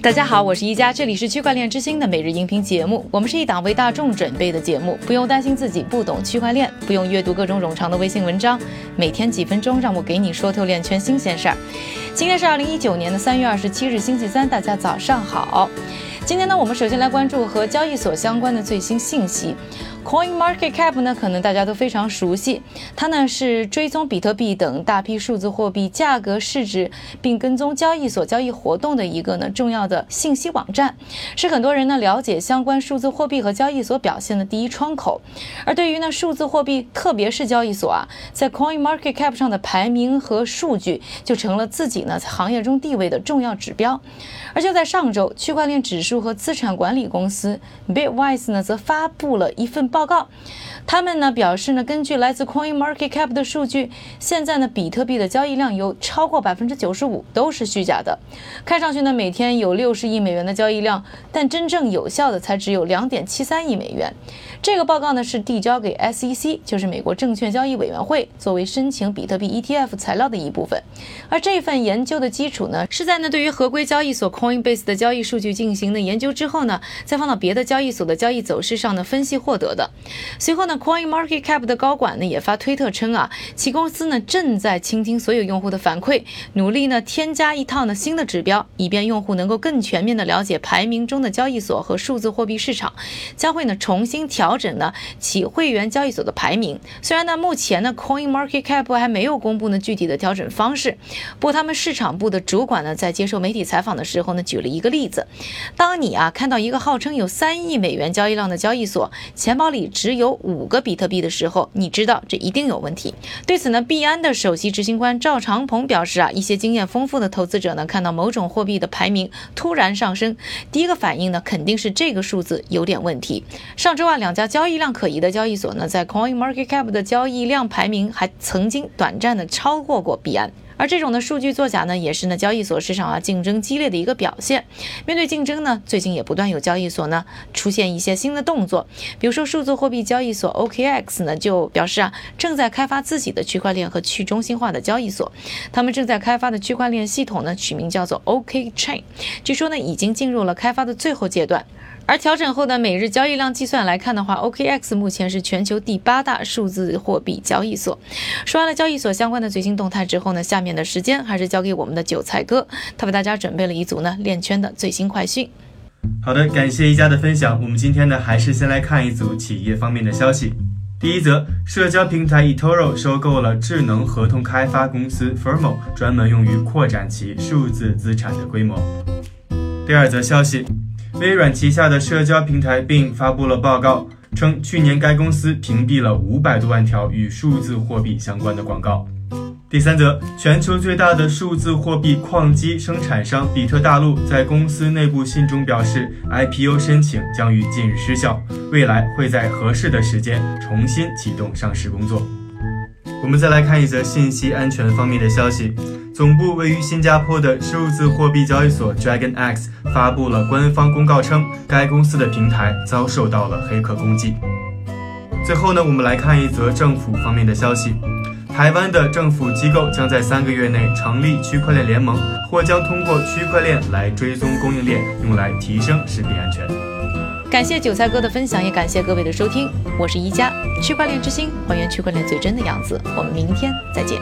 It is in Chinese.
大家好，我是一加，这里是区块链之星的每日音频节目。我们是一档为大众准备的节目，不用担心自己不懂区块链，不用阅读各种冗长的微信文章，每天几分钟，让我给你说透链圈新鲜事儿。今天是二零一九年的三月二十七日，星期三，大家早上好。今天呢，我们首先来关注和交易所相关的最新信息。Coin Market Cap 呢，可能大家都非常熟悉，它呢是追踪比特币等大批数字货币价格、市值，并跟踪交易所交易活动的一个呢重要的信息网站，是很多人呢了解相关数字货币和交易所表现的第一窗口。而对于呢数字货币，特别是交易所啊，在 Coin Market Cap 上的排名和数据，就成了自己呢在行业中地位的重要指标。而就在上周，区块链指数和资产管理公司 Bitwise 呢则发布了一份报。报告，他们呢表示呢，根据来自 Coin Market Cap 的数据，现在呢比特币的交易量有超过百分之九十五都是虚假的。看上去呢每天有六十亿美元的交易量，但真正有效的才只有两点七三亿美元。这个报告呢是递交给 SEC，就是美国证券交易委员会，作为申请比特币 ETF 材料的一部分。而这份研究的基础呢是在呢对于合规交易所 Coinbase 的交易数据进行的研究之后呢，再放到别的交易所的交易走势上呢分析获得。的随后呢，Coin Market Cap 的高管呢也发推特称啊，其公司呢正在倾听所有用户的反馈，努力呢添加一套呢新的指标，以便用户能够更全面的了解排名中的交易所和数字货币市场，将会呢重新调整呢其会员交易所的排名。虽然呢目前呢 Coin Market Cap 还没有公布呢具体的调整方式，不过他们市场部的主管呢在接受媒体采访的时候呢举了一个例子，当你啊看到一个号称有三亿美元交易量的交易所钱包里。只有五个比特币的时候，你知道这一定有问题。对此呢，币安的首席执行官赵长鹏表示啊，一些经验丰富的投资者呢，看到某种货币的排名突然上升，第一个反应呢，肯定是这个数字有点问题。上周啊，两家交易量可疑的交易所呢，在 Coin Market Cap 的交易量排名还曾经短暂的超过过币安。而这种的数据作假呢，也是呢交易所市场啊竞争激烈的一个表现。面对竞争呢，最近也不断有交易所呢出现一些新的动作，比如说数字货币交易所 OKX 呢就表示啊正在开发自己的区块链和去中心化的交易所，他们正在开发的区块链系统呢取名叫做 OK Chain，据说呢已经进入了开发的最后阶段。而调整后的每日交易量计算来看的话，OKX 目前是全球第八大数字货币交易所。说完了交易所相关的最新动态之后呢，下面的时间还是交给我们的韭菜哥，他为大家准备了一组呢链圈的最新快讯。好的，感谢一加的分享。我们今天呢还是先来看一组企业方面的消息。第一则，社交平台 eToro 收购了智能合同开发公司 Firmo，专门用于扩展其数字资产的规模。第二则消息。微软旗下的社交平台并发布了报告，称去年该公司屏蔽了五百多万条与数字货币相关的广告。第三则，全球最大的数字货币矿机生产商比特大陆在公司内部信中表示，IPO 申请将于近日失效，未来会在合适的时间重新启动上市工作。我们再来看一则信息安全方面的消息。总部位于新加坡的数字货币交易所 Dragon X 发布了官方公告称，该公司的平台遭受到了黑客攻击。最后呢，我们来看一则政府方面的消息：台湾的政府机构将在三个月内成立区块链联盟，或将通过区块链来追踪供应链，用来提升食品安全。感谢韭菜哥的分享，也感谢各位的收听。我是一加区块链之星，还原区块链最真的样子。我们明天再见。